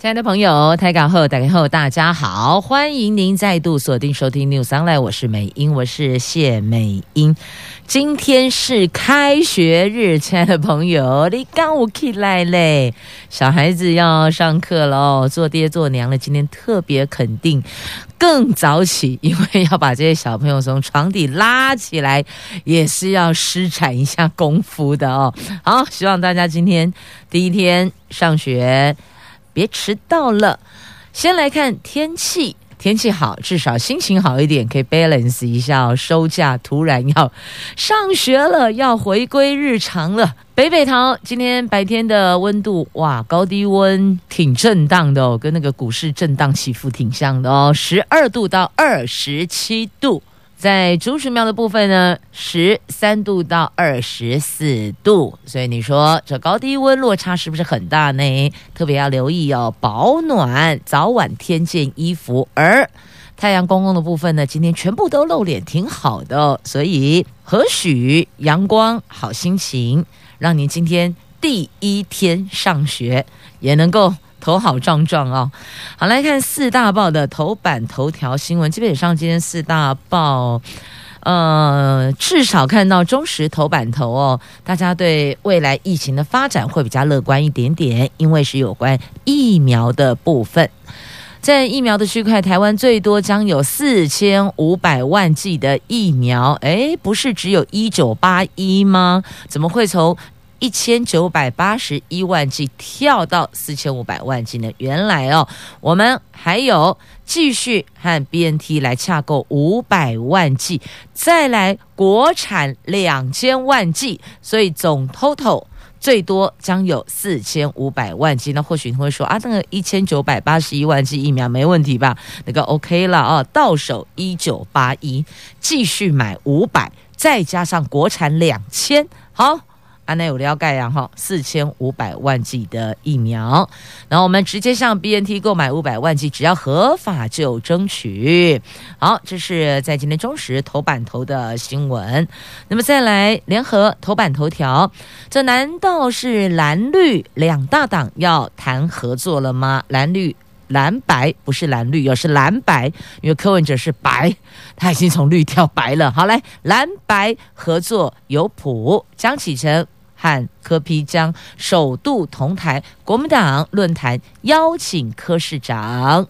亲爱的朋友，台港后、打开后，大家好，欢迎您再度锁定收听 News Online，我是美英，我是谢美英。今天是开学日，亲爱的朋友，你刚我起来嘞，小孩子要上课喽，做爹做娘了，今天特别肯定更早起，因为要把这些小朋友从床底拉起来，也是要施展一下功夫的哦。好，希望大家今天第一天上学。别迟到了。先来看天气，天气好，至少心情好一点，可以 balance 一下哦。收假突然要上学了，要回归日常了。北北桃今天白天的温度，哇，高低温挺震荡的哦，跟那个股市震荡起伏挺像的哦，十二度到二十七度。在竹石庙的部分呢，十三度到二十四度，所以你说这高低温落差是不是很大呢？特别要留意哦，保暖，早晚添件衣服。而太阳公公的部分呢，今天全部都露脸，挺好的哦。所以何许阳光好心情，让您今天第一天上学也能够。头好壮壮哦！好，来看四大报的头版头条新闻。基本上今天四大报，呃，至少看到中时头版头哦，大家对未来疫情的发展会比较乐观一点点，因为是有关疫苗的部分。在疫苗的区块，台湾最多将有四千五百万剂的疫苗。诶，不是只有一九八一吗？怎么会从？一千九百八十一万剂跳到四千五百万剂呢？原来哦，我们还有继续和 BNT 来洽购五百万剂，再来国产两千万剂，所以总 total 最多将有四千五百万剂。那或许你会说啊，那个一千九百八十一万剂疫苗没问题吧？那个 OK 了哦，到手一九八一，继续买五百，再加上国产两千，好。安内有了解呀，哈，四千五百万剂的疫苗，然后我们直接向 BNT 购买五百万剂，只要合法就争取。好，这是在今天中时头版头的新闻。那么再来联合头版头条，这难道是蓝绿两大党要谈合作了吗？蓝绿蓝白不是蓝绿，而是蓝白，因为柯文哲是白，他已经从绿跳白了。好，来蓝白合作有谱，江启臣。和柯批将首度同台，国民党论坛邀请柯市长、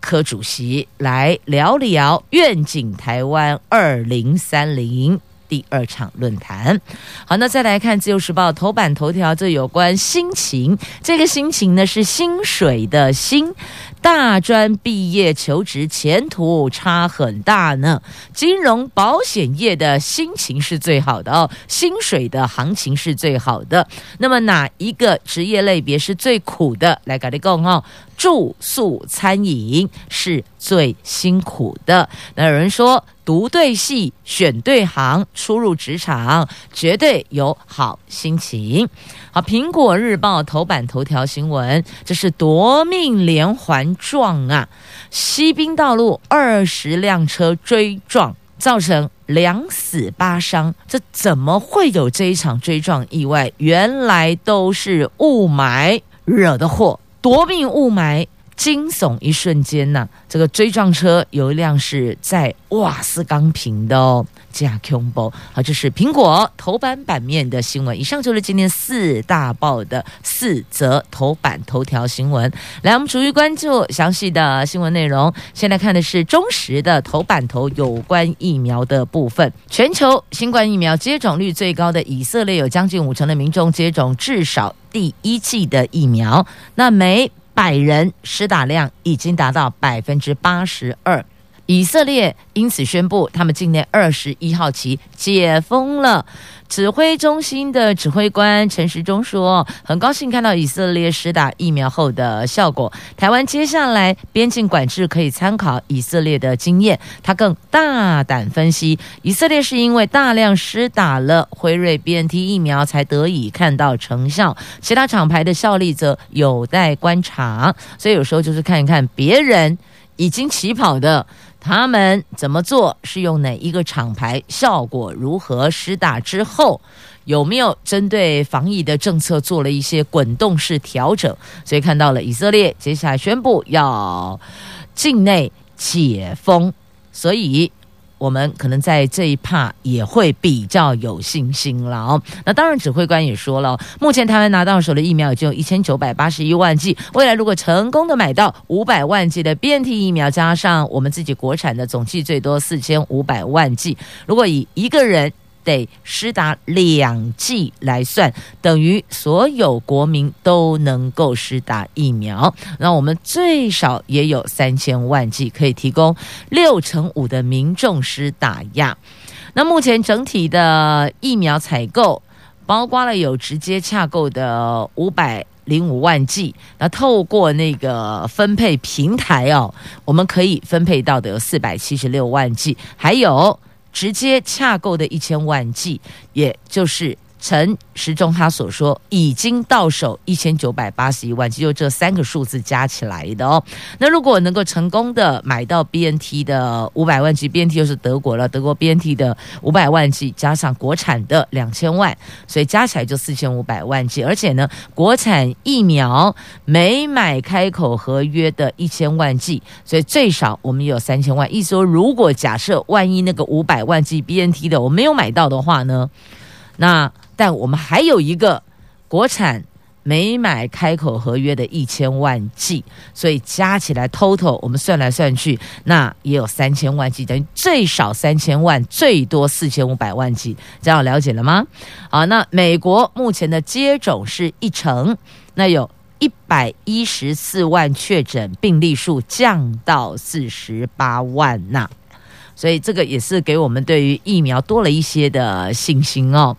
柯主席来聊聊愿景台湾二零三零。第二场论坛。好，那再来看《自由时报》头版头条，这有关心情，这个心情呢是薪水的薪。大专毕业求职前途差很大呢，金融保险业的心情是最好的哦，薪水的行情是最好的。那么哪一个职业类别是最苦的？来，跟你讲哦，住宿餐饮是最辛苦的。那有人说，读对戏，选对行，初入职场绝对有好心情。好，《苹果日报》头版头条新闻，这是夺命连环撞啊！西滨道路二十辆车追撞，造成两死八伤。这怎么会有这一场追撞意外？原来都是雾霾惹的祸，夺命雾霾。惊悚一瞬间呐、这个追撞车有一辆是在瓦斯钢瓶的哦，加 combo，。好，这是苹果头版版面的新闻。以上就是今天四大报的四则头版头条新闻。来，我们逐一关注详细的新闻内容。现在看的是中时的头版头有关疫苗的部分。全球新冠疫苗接种率最高的以色列，有将近五成的民众接种至少第一剂的疫苗。那每百人施打量已经达到百分之八十二，以色列因此宣布，他们境内二十一号起解封了。指挥中心的指挥官陈时中说：“很高兴看到以色列施打疫苗后的效果。台湾接下来边境管制可以参考以色列的经验。他更大胆分析，以色列是因为大量施打了辉瑞 BNT 疫苗，才得以看到成效。其他厂牌的效力则有待观察。所以有时候就是看一看别人已经起跑的。”他们怎么做？是用哪一个厂牌？效果如何？施打之后有没有针对防疫的政策做了一些滚动式调整？所以看到了以色列接下来宣布要境内解封，所以。我们可能在这一趴也会比较有信心了哦。那当然，指挥官也说了，目前台湾拿到手的疫苗已经有一千九百八十一万剂，未来如果成功的买到五百万剂的变体疫苗，加上我们自己国产的总计最多四千五百万剂，如果以一个人。得施打两剂来算，等于所有国民都能够施打疫苗。那我们最少也有三千万剂可以提供六成五的民众施打呀。那目前整体的疫苗采购，包括了有直接洽购的五百零五万剂，那透过那个分配平台哦，我们可以分配到的有四百七十六万剂，还有。直接洽购的一千万剂，也就是。陈时中他所说已经到手一千九百八十一万剂，就这三个数字加起来的哦。那如果能够成功的买到 BNT 的五百万剂，BNT 又是德国了，德国 BNT 的五百万剂加上国产的两千万，所以加起来就四千五百万剂。而且呢，国产疫苗没买开口合约的一千万剂，所以最少我们有三千万。意思说，如果假设万一那个五百万剂 BNT 的我没有买到的话呢，那但我们还有一个国产没买开口合约的一千万剂，所以加起来 total 我们算来算去，那也有三千万剂，等于最少三千万，最多四千五百万剂，这样了解了吗？好，那美国目前的接种是一成，那有一百一十四万确诊病例数降到四十八万呐，所以这个也是给我们对于疫苗多了一些的信心哦。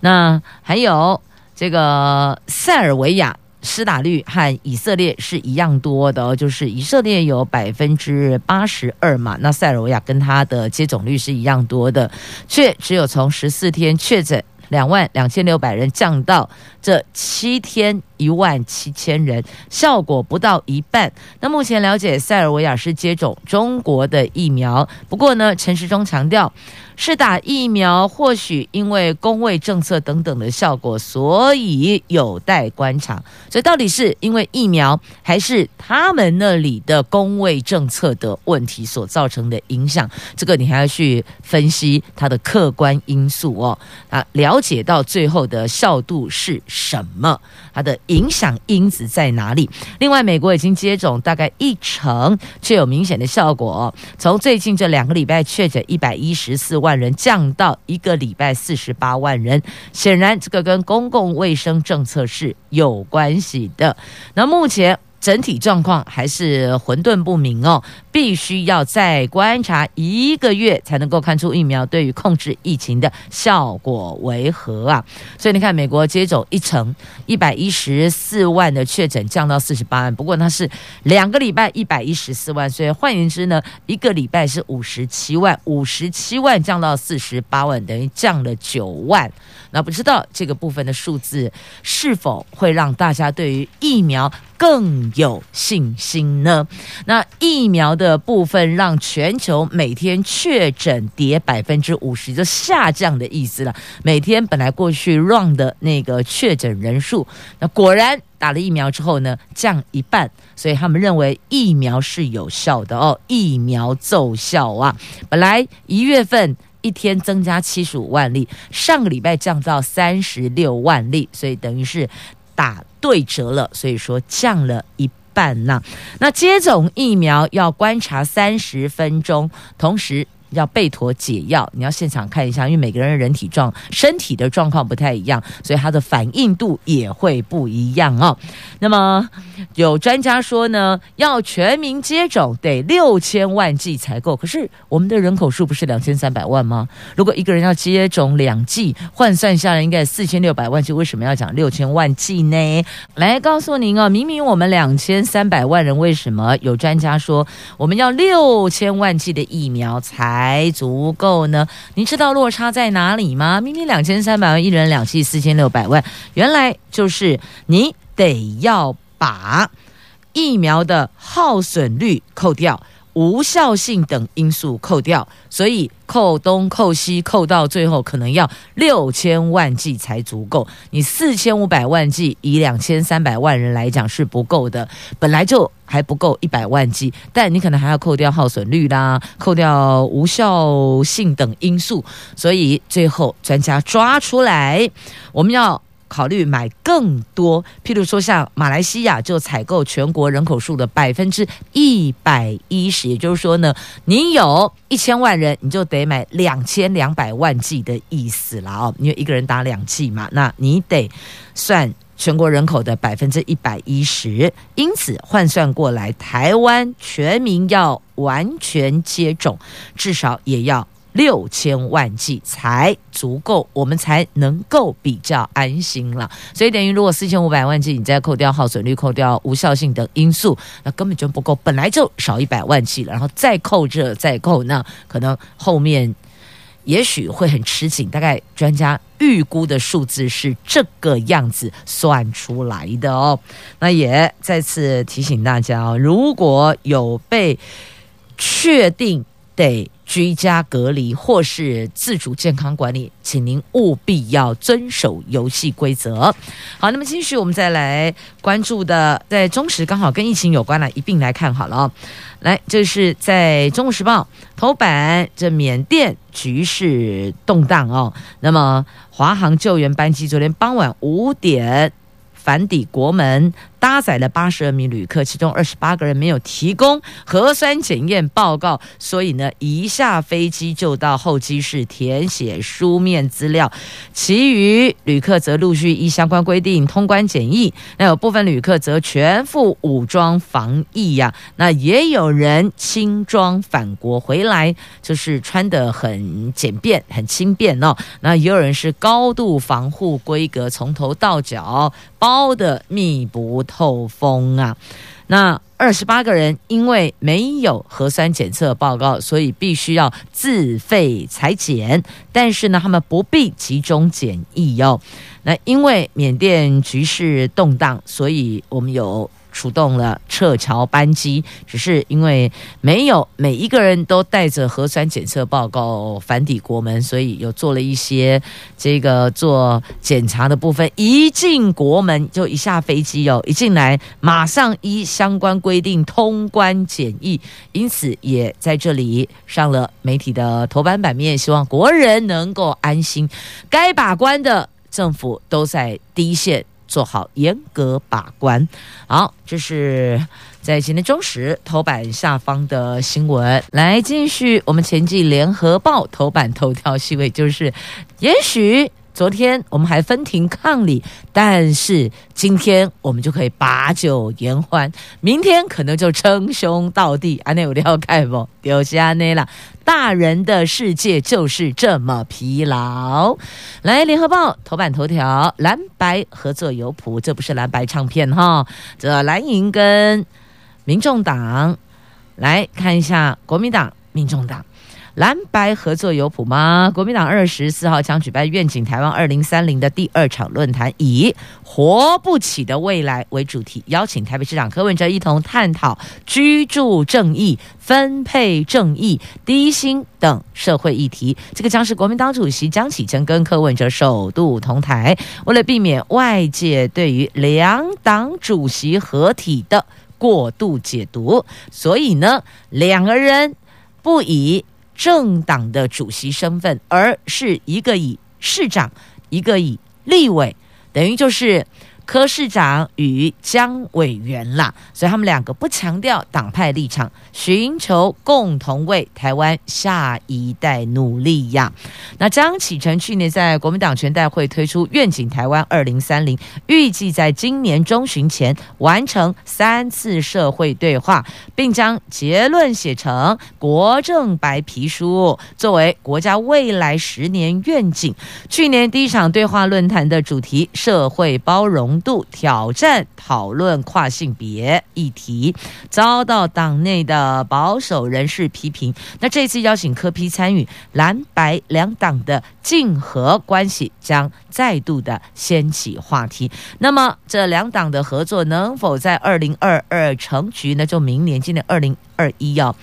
那还有这个塞尔维亚施打率和以色列是一样多的，就是以色列有百分之八十二嘛，那塞尔维亚跟它的接种率是一样多的，却只有从十四天确诊两万两千六百人降到这七天一万七千人，效果不到一半。那目前了解，塞尔维亚是接种中国的疫苗，不过呢，陈时中强调。是打疫苗，或许因为公卫政策等等的效果，所以有待观察。所以到底是因为疫苗，还是他们那里的公卫政策的问题所造成的影响？这个你还要去分析它的客观因素哦。啊，了解到最后的效度是什么，它的影响因子在哪里？另外，美国已经接种大概一成，却有明显的效果哦。从最近这两个礼拜确诊一百一十四万。万人降到一个礼拜四十八万人，显然这个跟公共卫生政策是有关系的。那目前。整体状况还是混沌不明哦，必须要再观察一个月才能够看出疫苗对于控制疫情的效果为何啊！所以你看，美国接种一成一百一十四万的确诊降到四十八万，不过它是两个礼拜一百一十四万，所以换言之呢，一个礼拜是五十七万，五十七万降到四十八万，等于降了九万。那不知道这个部分的数字是否会让大家对于疫苗更有信心呢？那疫苗的部分让全球每天确诊跌百分之五十，就下降的意思了。每天本来过去 run 的那个确诊人数，那果然打了疫苗之后呢，降一半。所以他们认为疫苗是有效的哦，疫苗奏效啊！本来一月份一天增加七十五万例，上个礼拜降到三十六万例，所以等于是。打对折了，所以说降了一半呐。那接种疫苗要观察三十分钟，同时要贝妥解药，你要现场看一下，因为每个人的人体状身体的状况不太一样，所以它的反应度也会不一样哦。那么有专家说呢，要全民接种得六千万剂才够，可是我们的人口数不是两千三百万吗？如果一个人要接种两剂，换算下来应该四千六百万剂，为什么要讲六千万剂呢？来告诉您哦，明明我们两千三百万人，为什么有专家说我们要六千万剂的疫苗才还足够呢？你知道落差在哪里吗？明明两千三百万，一人两剂四千六百万，原来就是你得要把疫苗的耗损率扣掉。无效性等因素扣掉，所以扣东扣西扣到最后，可能要六千万剂才足够。你四千五百万剂，以两千三百万人来讲是不够的，本来就还不够一百万剂，但你可能还要扣掉耗损率啦，扣掉无效性等因素，所以最后专家抓出来，我们要。考虑买更多，譬如说像马来西亚就采购全国人口数的百分之一百一十，也就是说呢，你有一千万人，你就得买两千两百万剂的意思了哦，因为一个人打两剂嘛，那你得算全国人口的百分之一百一十，因此换算过来，台湾全民要完全接种，至少也要。六千万剂才足够，我们才能够比较安心了。所以等于，如果四千五百万剂，你再扣掉耗损率、扣掉无效性等因素，那根本就不够。本来就少一百万剂了，然后再扣这再扣，那可能后面也许会很吃紧。大概专家预估的数字是这个样子算出来的哦。那也再次提醒大家哦，如果有被确定得。居家隔离或是自主健康管理，请您务必要遵守游戏规则。好，那么继续我们再来关注的，在中时刚好跟疫情有关了，一并来看好了哦。来，这是在《中国时报》头版，这缅甸局势动荡哦。那么华航救援班机昨天傍晚五点返抵国门。搭载了八十二名旅客，其中二十八个人没有提供核酸检验报告，所以呢，一下飞机就到候机室填写书面资料。其余旅客则陆续依相关规定通关检疫。那有部分旅客则全副武装防疫呀、那也有人轻装返国回来，就是穿得很简便、很轻便哦。那也有人是高度防护规格，从头到脚包得密不透风啊！那二十八个人因为没有核酸检测报告，所以必须要自费采检。但是呢，他们不必集中检疫哟、哦。那因为缅甸局势动荡，所以我们有。出动了撤侨班机，只是因为没有每一个人都带着核酸检测报告返抵国门，所以有做了一些这个做检查的部分。一进国门就一下飞机哦，一进来马上依相关规定通关检疫，因此也在这里上了媒体的头版版面，希望国人能够安心。该把关的政府都在第一线。做好严格把关。好，这是在今天中时头版下方的新闻。来，继续我们前进联合报头版头条新闻，就是也许。昨天我们还分庭抗礼，但是今天我们就可以把酒言欢，明天可能就称兄道弟。安内有了解不？就是安内了，大人的世界就是这么疲劳。来，联合报头版头条，蓝白合作有谱，这不是蓝白唱片哈，这蓝营跟民众党来看一下，国民党、民众党。蓝白合作有谱吗？国民党二十四号将举办愿景台湾二零三零的第二场论坛，以“活不起的未来”为主题，邀请台北市长柯文哲一同探讨居住正义、分配正义、低薪等社会议题。这个将是国民党主席江启臣跟柯文哲首度同台。为了避免外界对于两党主席合体的过度解读，所以呢，两个人不以。政党的主席身份，而是一个以市长，一个以立委，等于就是柯市长与江委员啦，所以他们两个不强调党派立场，寻求共同为台湾下一代努力呀。那张启臣去年在国民党全代会推出愿景台湾二零三零，预计在今年中旬前完成三次社会对话，并将结论写成国政白皮书，作为国家未来十年愿景。去年第一场对话论坛的主题“社会包容度挑战”，讨论跨性别议题，遭到党内的保守人士批评。那这次邀请柯批参与，蓝白两党的竞合关系将再度的掀起话题。那么这两党的合作能否在二零二二成局呢？就明年，今年二零二一要。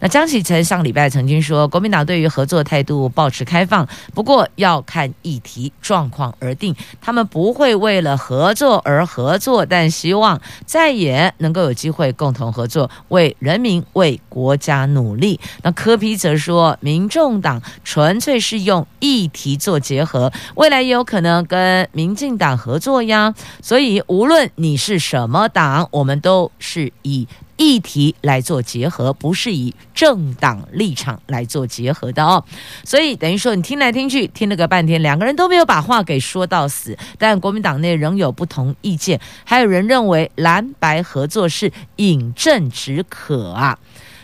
那江启臣上礼拜曾经说，国民党对于合作态度保持开放，不过要看议题状况而定。他们不会为了合作而合作，但希望再也能够有机会共同合作，为人民、为国家努力。那柯批则说，民众党纯粹是用议题做结合，未来也有可能跟民进党合作呀。所以无论你是什么党，我们都是以。议题来做结合，不是以政党立场来做结合的哦。所以等于说，你听来听去，听了个半天，两个人都没有把话给说到死。但国民党内仍有不同意见，还有人认为蓝白合作是饮鸩止渴啊。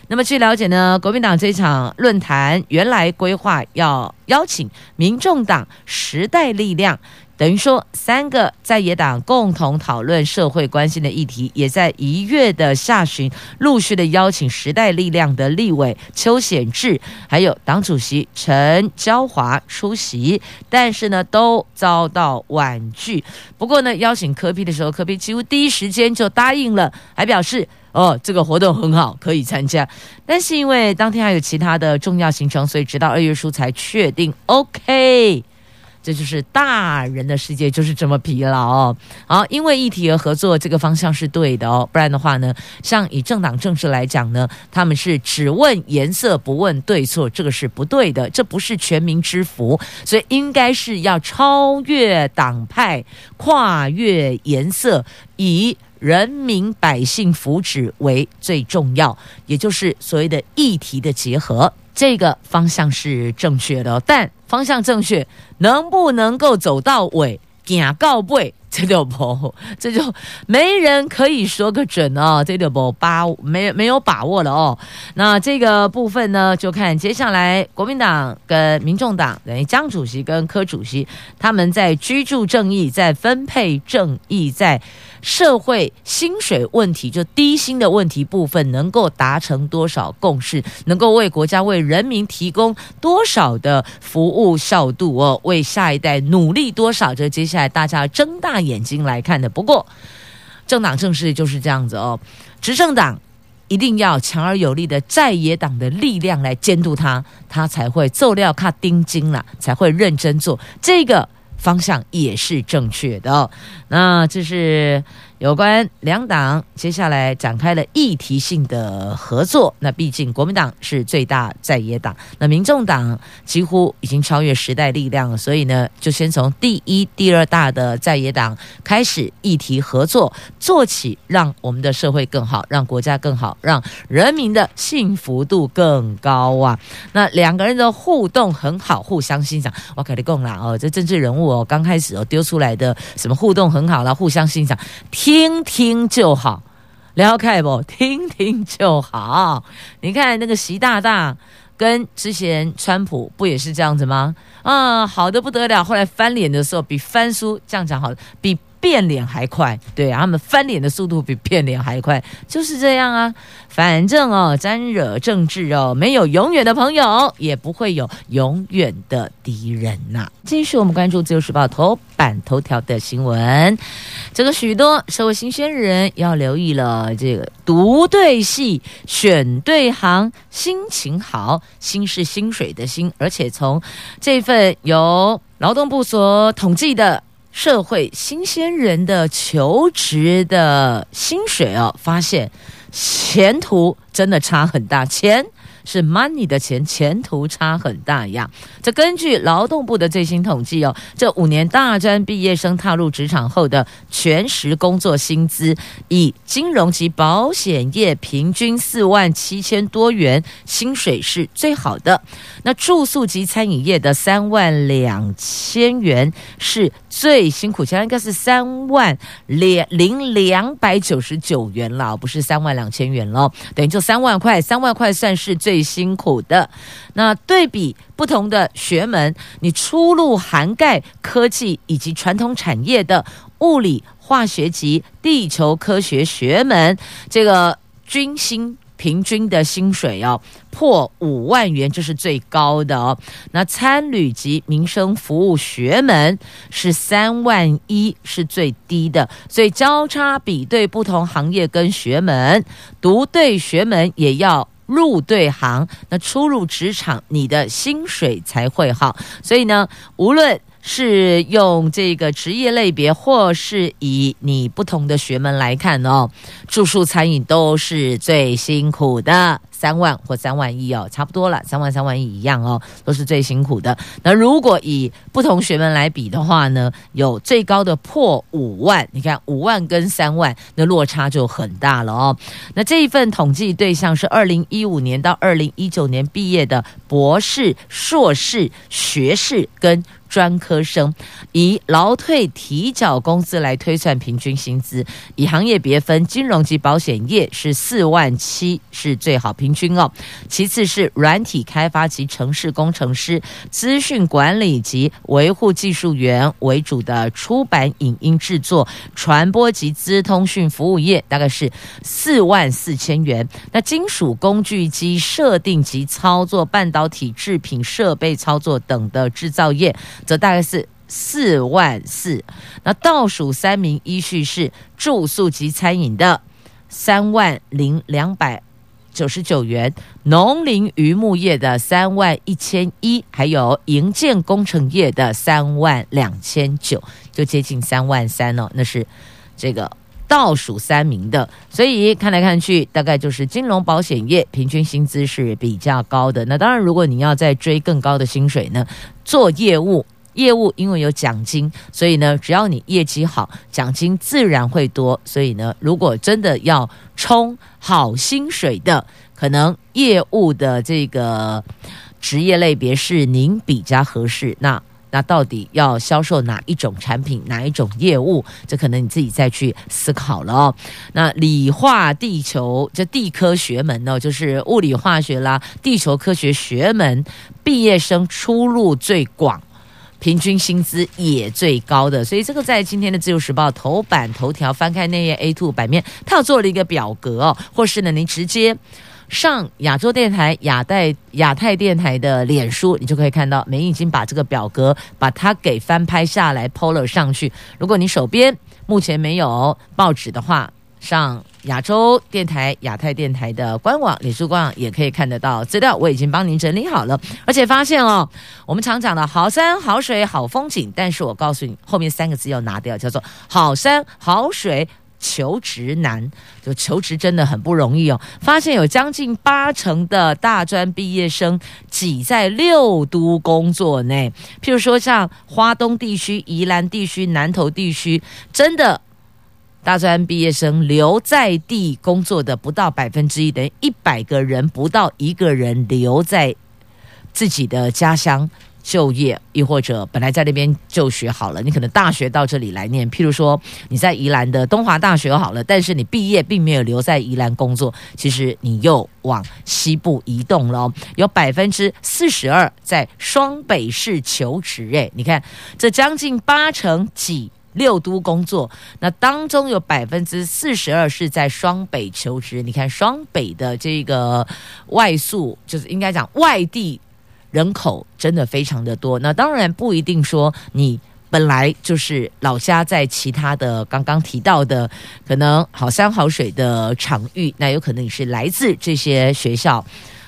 那么据了解呢，国民党这场论坛原来规划要邀请民众党、时代力量。等于说，三个在野党共同讨论社会关心的议题，也在一月的下旬陆续的邀请时代力量的立委邱显智，还有党主席陈椒华出席，但是呢，都遭到婉拒。不过呢，邀请柯 P 的时候，柯 P 几乎第一时间就答应了，还表示哦，这个活动很好，可以参加。但是因为当天还有其他的重要行程，所以直到二月初才确定 OK。这就是大人的世界，就是这么疲劳哦。好，因为议题而合作，这个方向是对的哦。不然的话呢，像以政党政治来讲呢，他们是只问颜色不问对错，这个是不对的，这不是全民之福。所以应该是要超越党派，跨越颜色，以人民百姓福祉为最重要，也就是所谓的议题的结合。这个方向是正确的，但方向正确，能不能够走到尾，行告尾？这就不，这就没人可以说个准哦，这就不把没没有把握了哦。那这个部分呢，就看接下来国民党跟民众党等于江主席跟柯主席他们在居住正义、在分配正义、在社会薪水问题就低薪的问题部分，能够达成多少共识，能够为国家为人民提供多少的服务效度哦，为下一代努力多少？这接下来大家睁大眼睛来看的。不过，政党政治就是这样子哦。执政党一定要强而有力的在野党的力量来监督他，他才会做料卡丁金了，才会认真做。这个方向也是正确的。那这是。有关两党接下来展开了议题性的合作，那毕竟国民党是最大在野党，那民众党几乎已经超越时代力量了，所以呢，就先从第一、第二大的在野党开始议题合作做起，让我们的社会更好，让国家更好，让人民的幸福度更高啊！那两个人的互动很好，互相欣赏。我跟你讲啦哦，这政治人物哦，刚开始哦丢出来的什么互动很好啦，互相欣赏。听听就好，了解不？听听就好。你看那个习大大跟之前川普不也是这样子吗？啊，好的不得了。后来翻脸的时候，比翻书这样讲好，比。变脸还快，对，他们翻脸的速度比变脸还快，就是这样啊。反正哦，沾惹政治哦，没有永远的朋友，也不会有永远的敌人呐、继续，我们关注《自由时报》头版头条的新闻，这个许多社会新鲜人要留意了。这个读对戏，选对行，心情好，心是薪水的薪，而且从这份由劳动部所统计的。社会新鲜人的求职的薪水哦，发现前途真的差很大，钱是 money 的钱，前途差很大呀。这根据劳动部的最新统计哦，这五年大专毕业生踏入职场后的全时工作薪资，以金融及保险业平均四万七千多元薪水是最好的。那住宿及餐饮业的三万两千元是最辛苦，现在应该是三万两零两百九十九元了，不是三万两千元了，等于就三万块，三万块算是最辛苦的。那对比不同的学门，你出路涵盖科技以及传统产业的物理、化学及地球科学学门，这个均薪。平均的薪水哦，破五万元，这是最高的哦。那参旅及民生服务学门是三万一，是最低的。所以交叉比对不同行业跟学门，读对学门也要入对行，那初入职场，你的薪水才会好。所以呢，无论。是用这个职业类别，或是以你不同的学门来看哦，住宿餐饮都是最辛苦的。三万或三万一哦，差不多了，三万三万一一样哦，都是最辛苦的。那如果以不同学门来比的话呢，有最高的破五万，你看五万跟三万，那落差就很大了哦。那这一份统计对象是二零一五年到二零一九年毕业的博士、硕士、学士跟专科生，以劳退提缴工资来推算平均薪资，以行业别分，金融及保险业是四万七，是最好平。平均哦，其次是软体开发及城市工程师、资讯管理及维护技术员为主的出版影音制作、传播及资通讯服务业，大概是四万四千元。那金属工具机设定及操作、半导体制品设备操作等的制造业，则大概是四万四。那倒数三名依序是住宿及餐饮的三万零两百。九十九元，农林渔牧业的三万一千一，还有营建工程业的三万两千九，就接近三万三哦。那是这个倒数三名的，所以看来看去，大概就是金融保险业平均薪资是比较高的。那当然，如果你要再追更高的薪水呢，做业务。业务因为有奖金，所以呢，只要你业绩好，奖金自然会多。所以呢，如果真的要冲好薪水的，可能业务的这个职业类别是您比较合适。那那到底要销售哪一种产品，哪一种业务？这可能你自己再去思考了哦。那理化地球这地科学门呢，就是物理化学啦，地球科学学门毕业生出路最广。平均薪资也最高的，所以这个在今天的《自由时报》头版头条翻开那页 A two 版面，它有做了一个表格哦，或是呢，您直接上亚洲电台、亚太亚太电台的脸书，你就可以看到，美英已经把这个表格把它给翻拍下来 PO 了上去。如果你手边目前没有报纸的话，上亚洲电台、亚太电台的官网、脸书官网也可以看得到资料，我已经帮您整理好了。而且发现哦，我们常讲的好山好水好风景，但是我告诉你，后面三个字要拿掉，叫做好山好水求职难，就求职真的很不容易哦。发现有将近八成的大专毕业生挤在六都工作内，譬如说像花东地区、宜兰地区、南投地区，真的。大专毕业生留在地工作的不到百分之一，等于一百个人不到一个人留在自己的家乡就业，亦或者本来在那边就学好了，你可能大学到这里来念。譬如说你在宜兰的东华大学好了，但是你毕业并没有留在宜兰工作，其实你又往西部移动了。有百分之四十二在双北市求职，诶，你看这将近八成几。六都工作，那当中有百分之四十二是在双北求职。你看双北的这个外宿，就是应该讲外地人口真的非常的多。那当然不一定说你本来就是老家在其他的刚刚提到的可能好山好水的场域，那有可能你是来自这些学校。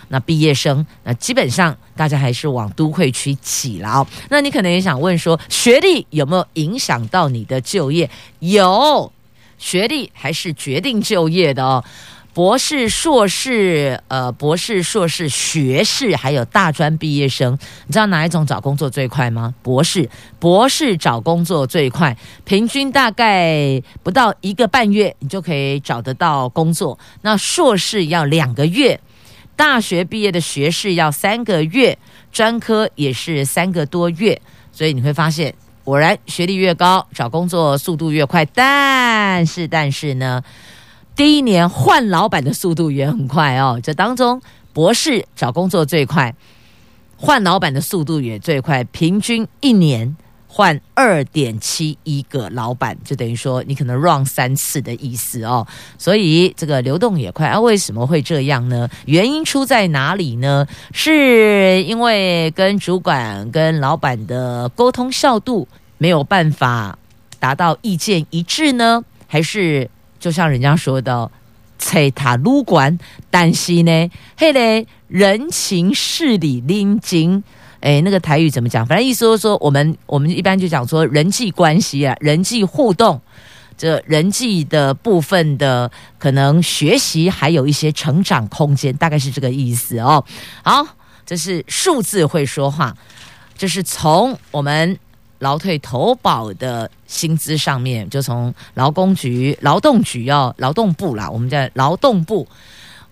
那毕业生，那基本上大家还是往都会区挤了哦。那你可能也想问说，学历有没有影响到你的就业？有，学历还是决定就业的哦。博士、硕士、呃，博士、硕士、学士，还有大专毕业生，你知道哪一种找工作最快吗？博士，博士找工作最快，平均大概不到一个半月，你就可以找得到工作。那硕士要两个月，大学毕业的学士要三个月，专科也是三个多月。所以你会发现，果然学历越高，找工作速度越快。但是，但是呢？第一年换老板的速度也很快哦，这当中博士找工作最快，换老板的速度也最快，平均一年换二点七一个老板，就等于说你可能 run 三次的意思哦。所以这个流动也快啊？为什么会这样呢？原因出在哪里呢？是因为跟主管跟老板的沟通效度没有办法达到意见一致呢，还是？就像人家说的，催他撸管，但是呢，嘿嘞，人情事理拎经，哎，那个台语怎么讲？反正意思就是说，我们我们一般就讲说人际关系啊，人际互动，这人际的部分的可能学习还有一些成长空间，大概是这个意思哦。好，这是数字会说话，这是从我们。劳退投保的薪资上面，就从劳工局、劳动局要劳动部啦，我们在劳动部，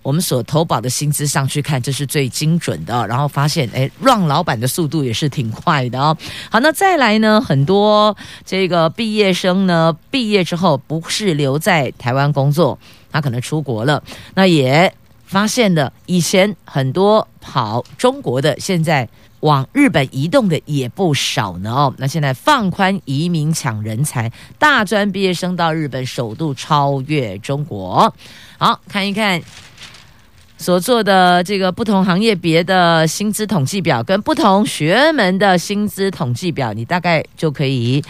我们所投保的薪资上去看，这是最精准的。然后发现，哎，让老板的速度也是挺快的哦。好，那再来呢，很多这个毕业生呢，毕业之后不是留在台湾工作，他可能出国了。那也发现了，以前很多跑中国的，现在。往日本移动的也不少呢哦，那现在放宽移民抢人才，大专毕业生到日本首度超越中国。好，看一看所做的这个不同行业别的薪资统计表，跟不同学门的薪资统计表，你大概就可以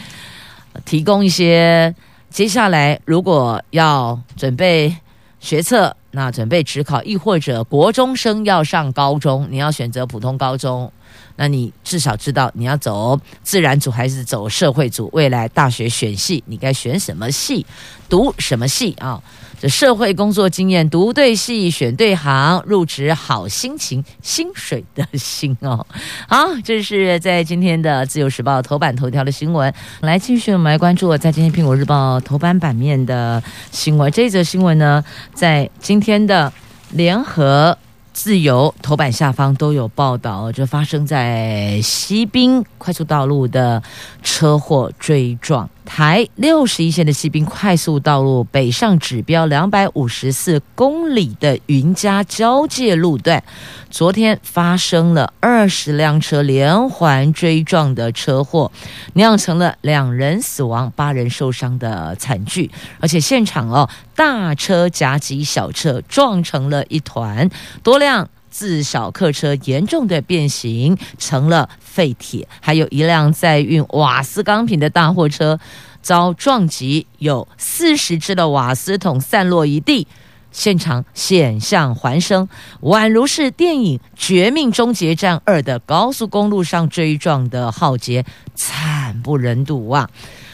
提供一些。接下来如果要准备学测，那准备职考，亦或者国中生要上高中，你要选择普通高中。那你至少知道你要走自然组还是走社会组，未来大学选系你该选什么系，读什么系啊？这社会工作经验，读对系，选对行，入职好心情，薪水的薪哦。好，这是在今天的自由时报头版头条的新闻。来继续我们来关注我在今天苹果日报头版版面的新闻。这则新闻呢，在今天的联合。自由头版下方都有报道，这发生在西滨快速道路的车祸追撞。台六十一线的西滨快速道路北上指标两百五十四公里的云嘉交界路段，昨天发生了二十辆车连环追撞的车祸，酿成了两人死亡、八人受伤的惨剧。而且现场哦，大车夹击小车，撞成了一团，多辆自小客车严重的变形成了废铁，还有一辆载运瓦斯钢瓶的大货车遭撞击，有四十只的瓦斯桶散落一地，现场险象环生，宛如是电影《绝命终结站二》的高速公路上追撞的浩劫，惨不忍睹啊！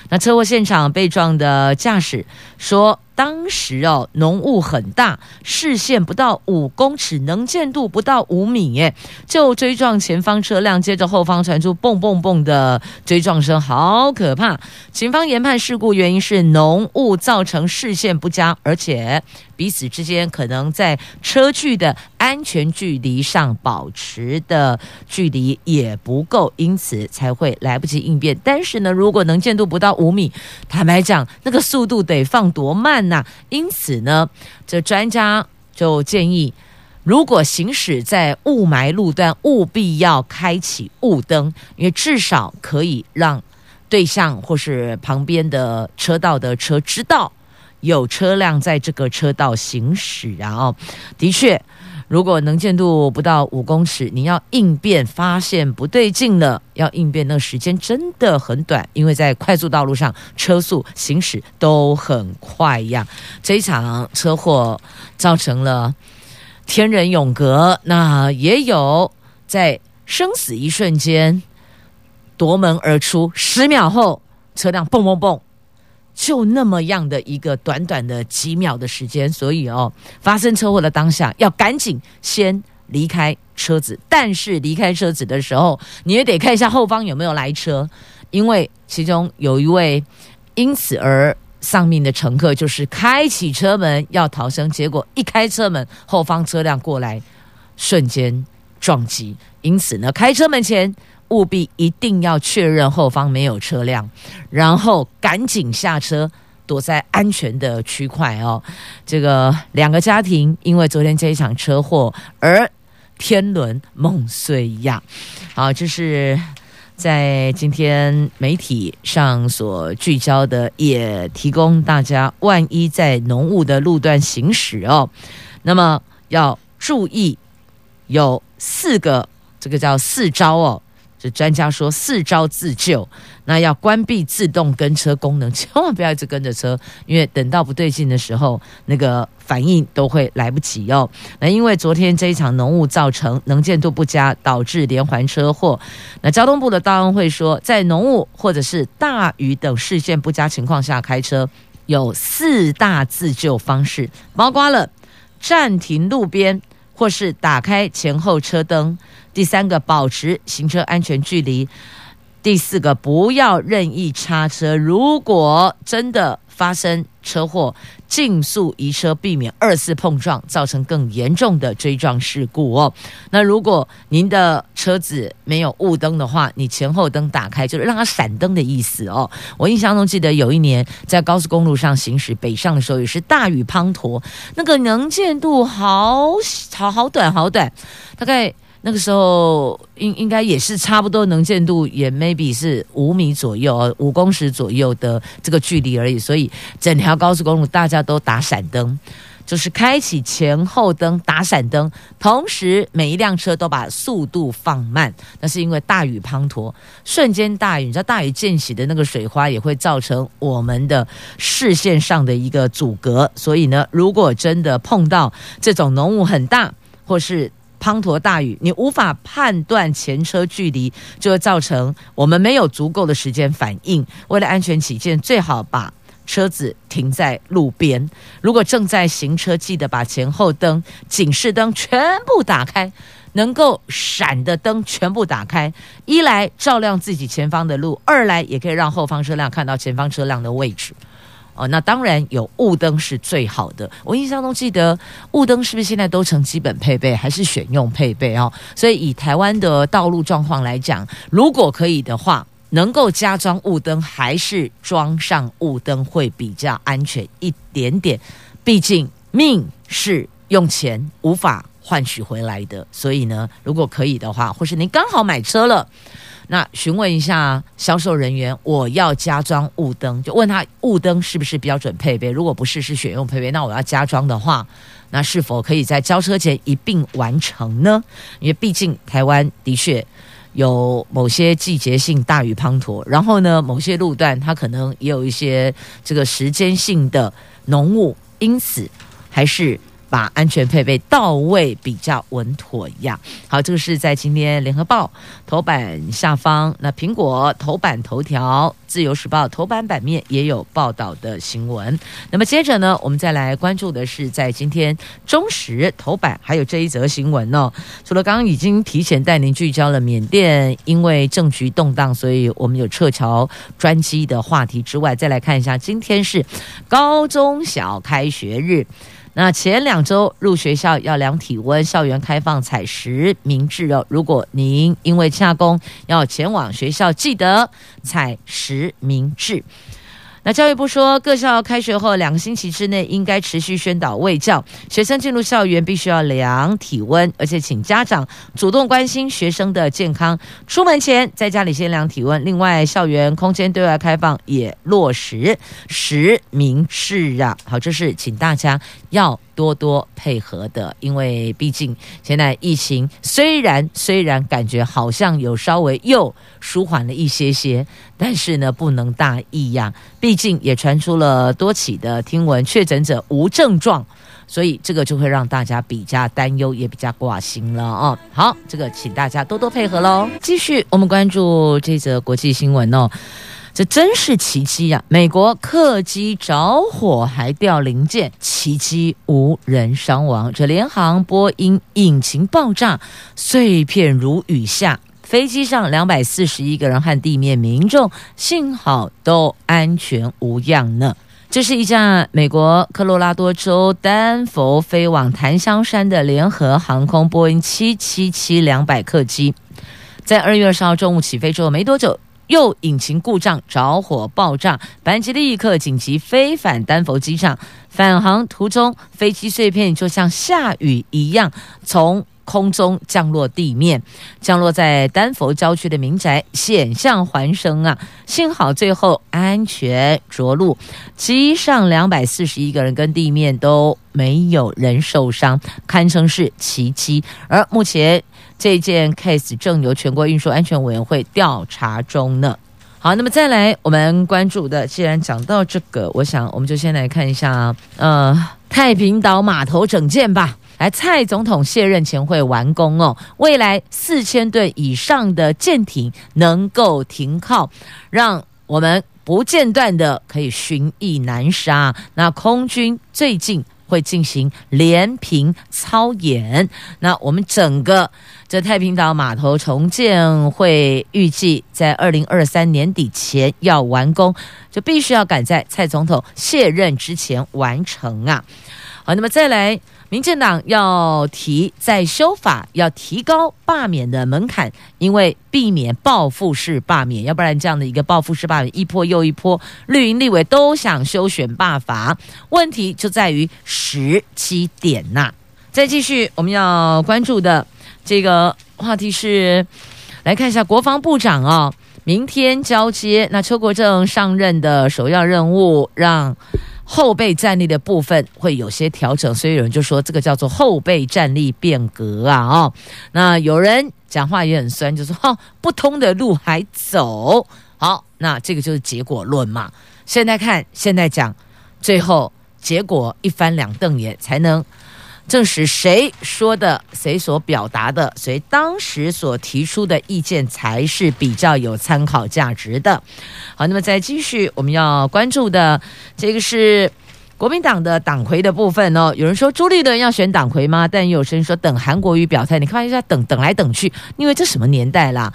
那车祸现场被撞的驾驶说。当时哦，浓雾很大，视线不到五公尺，能见度不到五米，耶，就追撞前方车辆，接着后方传出蹦蹦蹦的追撞声，好可怕！警方研判事故原因是浓雾造成视线不佳，而且彼此之间可能在车距的安全距离上保持的距离也不够，因此才会来不及应变。但是呢，如果能见度不到五米，坦白讲，那个速度得放多慢？那因此呢，这专家就建议，如果行驶在雾霾路段，务必要开启雾灯，因为至少可以让对向或是旁边的车道的车知道有车辆在这个车道行驶。然后，的确。如果能见度不到五公尺，你要应变发现不对劲了，要应变那时间真的很短，因为在快速道路上车速行驶都很快呀。这一场车祸造成了天人永隔，那也有在生死一瞬间夺门而出，十秒后车辆蹦蹦蹦就那么样的一个短短的几秒的时间，所以哦，发生车祸的当下要赶紧先离开车子。但是离开车子的时候，你也得看一下后方有没有来车，因为其中有一位因此而丧命的乘客，就是开启车门要逃生，结果一开车门，后方车辆过来，瞬间撞击。因此呢，开车门前。务必一定要确认后方没有车辆，然后赶紧下车，躲在安全的区块哦。这个两个家庭因为昨天这一场车祸而天伦梦碎呀。好，这是在今天媒体上所聚焦的，也提供大家，万一在浓雾的路段行驶哦，那么要注意有四个，这个叫四招哦。这专家说四招自救，那要关闭自动跟车功能，千万不要一直跟着车，因为等到不对劲的时候，那个反应都会来不及哦。那因为昨天这一场浓雾造成能见度不佳，导致连环车祸。那交通部的道安会说，在浓雾或者是大雨等视线不佳情况下开车，有四大自救方式，包括了暂停路边或是打开前后车灯。第三个，保持行车安全距离；第四个，不要任意插车。如果真的发生车祸，尽速移车，避免二次碰撞，造成更严重的追撞事故哦。那如果您的车子没有雾灯的话，你前后灯打开，就是让它闪灯的意思哦。我印象中记得有一年在高速公路上行驶北上的时候，也是大雨滂沱，那个能见度好好好短好短，大概。那个时候应应该也是差不多能见度也 maybe 是五米左右，五公尺左右的这个距离而已，所以整条高速公路大家都打闪灯，就是开启前后灯打闪灯，同时每一辆车都把速度放慢。那是因为大雨滂沱，瞬间大雨，你知道大雨溅起的那个水花也会造成我们的视线上的一个阻隔，所以呢，如果真的碰到这种浓雾很大或是滂沱大雨，你无法判断前车距离，就会造成我们没有足够的时间反应。为了安全起见，最好把车子停在路边。如果正在行车，记得把前后灯、警示灯全部打开，能够闪的灯全部打开。一来照亮自己前方的路，二来也可以让后方车辆看到前方车辆的位置。哦，那当然有雾灯是最好的。我印象中记得雾灯是不是现在都成基本配备，还是选用配备哦？所以以台湾的道路状况来讲，如果可以的话，能够加装雾灯，还是装上雾灯会比较安全一点点。毕竟命是用钱无法换取回来的，所以呢，如果可以的话，或是您刚好买车了。那询问一下销售人员，我要加装雾灯，就问他雾灯是不是标准配备？如果不是，是选用配备，那我要加装的话，那是否可以在交车前一并完成呢？因为毕竟台湾的确有某些季节性大雨滂沱，然后呢，某些路段它可能也有一些这个时间性的浓雾，因此还是。把安全配备到位比较稳妥一样。好，这个是在今天联合报头版下方，那苹果头版头条，自由时报头版版面也有报道的新闻。那么接着呢，我们再来关注的是在今天中时头版还有这一则新闻哦。除了刚刚已经提前带您聚焦了缅甸因为政局动荡，所以我们有撤侨专机的话题之外，再来看一下今天是高中小开学日。那前两周入学校要量体温，校园开放采实名制哦。如果您因为下工要前往学校，记得采实名制。那教育部说，各校开学后两个星期之内应该持续宣导卫教，学生进入校园必须要量体温，而且请家长主动关心学生的健康。出门前在家里先量体温。另外，校园空间对外开放也落实实名制啊。好，这是请大家要多多配合的，因为毕竟现在疫情虽然虽然感觉好像有稍微又舒缓了一些些，但是呢不能大意呀，毕竟也传出了多起的听闻，确诊者无症状，所以这个就会让大家比较担忧，也比较挂心了哦。好，这个请大家多多配合喽。继续，我们关注这则国际新闻哦。这真是奇迹呀！美国客机着火还掉零件，奇迹无人伤亡。这联航波音引擎爆炸，碎片如雨下。飞机上两百四十一个人和地面民众幸好都安全无恙呢。这是一架美国科罗拉多州丹佛飞往檀香山的联合航空波音七七七两百客机，在二月二十号中午起飞之后没多久，又引擎故障着火爆炸，班机立刻紧急飞返丹佛机场。返航途中，飞机碎片就像下雨一样从空中降落地面，降落在丹佛郊区的民宅，险象环生啊！幸好最后安全着陆，机上两百四十一个人跟地面都没有人受伤，堪称是奇迹。而目前这件 case 正由全国运输安全委员会调查中呢。好，那么再来我们关注的，既然讲到这个，我想我们就先来看一下，呃，太平岛码头整建吧。来，蔡总统卸任前会完工哦。未来四千吨以上的舰艇能够停靠，让我们不间断的可以巡弋南沙。那空军最近会进行连平操演。那我们整个这太平岛码头重建会预计在二零二三年底前要完工，就必须要赶在蔡总统卸任之前完成啊。好，那么再来。民进党要提在修法，要提高罢免的门槛，因为避免报复式罢免，要不然这样的一个报复式罢免一波又一波，绿营立委都想修选罢法，问题就在于时机点呐。再继续，我们要关注的这个话题是，来看一下国防部长哦，明天交接，那邱国正上任的首要任务让。后备战力的部分会有些调整，所以有人就说这个叫做后备战力变革啊！哦，那有人讲话也很酸，就说哦，不通的路还走。好，那这个就是结果论嘛。现在看，现在讲，最后结果一翻两瞪眼才能。证实谁说的，谁所表达的，谁当时所提出的意见才是比较有参考价值的。好，那么再继续，我们要关注的这个是。国民党的党魁的部分哦，有人说朱立伦要选党魁吗？但也有人说等韩国瑜表态。你看一下，等等来等去，因为这什么年代啦？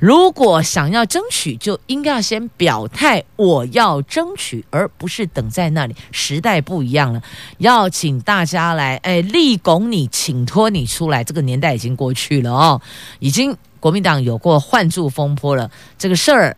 如果想要争取，就应该要先表态，我要争取，而不是等在那里。时代不一样了，要请大家来，哎，力拱你，请托你出来。这个年代已经过去了哦，已经国民党有过换柱风波了，这个事儿。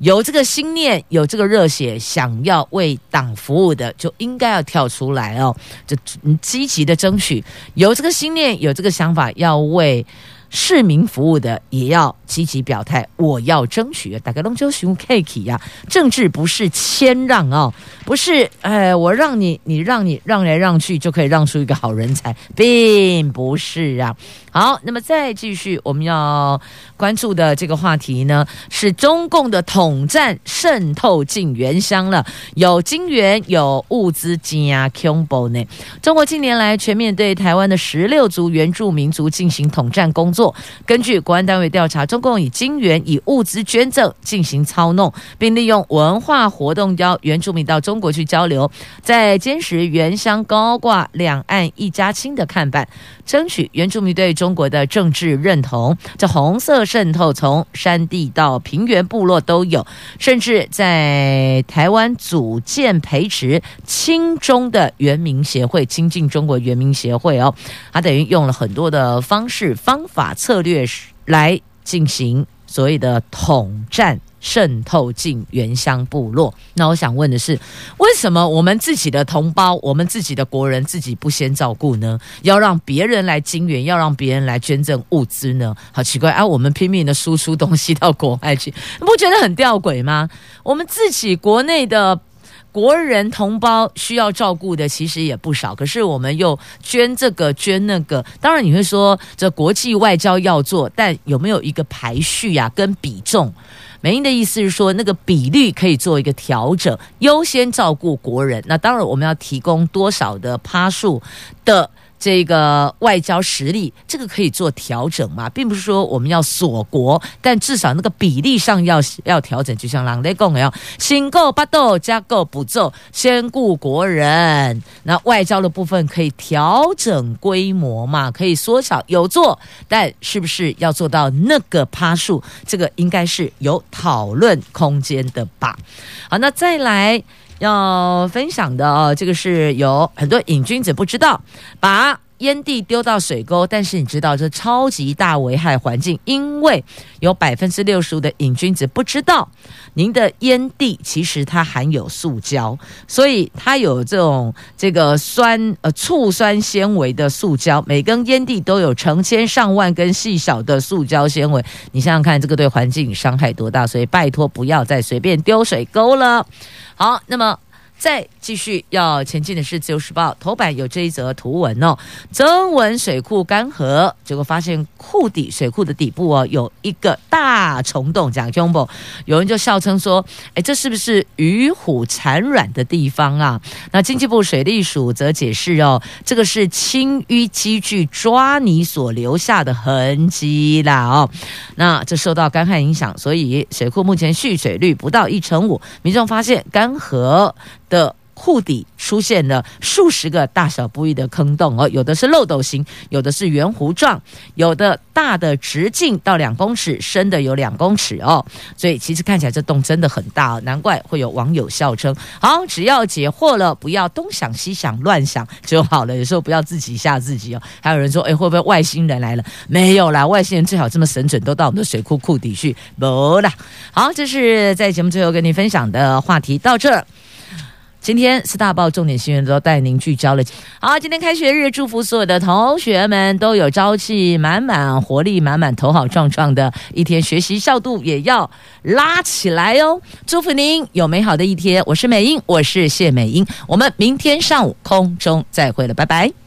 有这个心念，有这个热血，想要为党服务的，就应该要跳出来哦，就积极的争取。有这个心念，有这个想法，要为市民服务的，也要积极表态。我要争取。大概龙舟熊 K K 呀，政治不是谦让哦，不是哎，我让你，你让你让来让去就可以让出一个好人才，并不是啊。好，那么再继续，我们要关注的这个话题呢，是中共的统战渗透进原乡了，有金援，有物资金啊，combo 呢。中国近年来全面对台湾的十六族原住民族进行统战工作。根据国安单位调查，中共以金援、以物资捐赠进行操弄，并利用文化活动邀原住民到中国去交流，在坚持原乡高挂两岸一家亲的看板，争取原住民对。中国的政治认同，这红色渗透从山地到平原部落都有，甚至在台湾组建培植亲中的原民协会，亲近中国原民协会哦，他等于用了很多的方式、方法、策略来进行所谓的统战。渗透进原乡部落，那我想问的是，为什么我们自己的同胞、我们自己的国人自己不先照顾呢？要让别人来金援，要让别人来捐赠物资呢？好奇怪啊！我们拼命的输出东西到国外去，你不觉得很吊诡吗？我们自己国内的国人同胞需要照顾的其实也不少，可是我们又捐这个捐那个。当然你会说，这国际外交要做，但有没有一个排序呀、啊？跟比重？美英的意思是说，那个比率可以做一个调整，优先照顾国人。那当然，我们要提供多少的趴数的这个外交实力，这个可以做调整嘛，并不是说我们要锁国，但至少那个比例上要要调整。就像郎雷共一样，新购八豆加购补奏，先顾国人。那外交的部分可以调整规模嘛，可以缩小有做，但是不是要做到那个趴数？这个应该是有讨论空间的吧。好，那再来。要分享的哦，这个是有很多瘾君子不知道，把烟蒂丢到水沟，但是你知道这超级大危害环境，因为有百分之六十五的瘾君子不知道，您的烟蒂其实它含有塑胶，所以它有这种这个酸呃醋酸纤维的塑胶，每根烟蒂都有成千上万根细小的塑胶纤维，你想想看，这个对环境伤害多大？所以拜托不要再随便丢水沟了。好，那么在继续要前进的是《自由时报》头版有这一则图文哦，曾文水库干涸，结果发现库底水库的底部哦有一个大虫洞，讲凶不？有人就笑称说：“哎，这是不是鱼虎产卵的地方啊？”那经济部水利署则解释哦，这个是清淤机具抓泥所留下的痕迹啦哦。那这受到干旱影响，所以水库目前蓄水率不到一成五，民众发现干涸的。库底出现了数十个大小不一的坑洞哦，有的是漏斗形，有的是圆弧状，有的大的直径到两公尺，深的有两公尺哦。所以其实看起来这洞真的很大哦，难怪会有网友笑称：好，只要解惑了，不要东想西想乱想就好了。有时候不要自己吓自己哦。还有人说：哎，会不会外星人来了？没有啦，外星人最好这么神准，都到我们的水库库底去。没啦。好，这是在节目最后跟您分享的话题到这。今天四大报重点新闻都带您聚焦了。好，今天开学日，祝福所有的同学们都有朝气满满、活力满满、头好壮壮的一天，学习效度也要拉起来哦。祝福您有美好的一天。我是美英，我是谢美英，我们明天上午空中再会了，拜拜。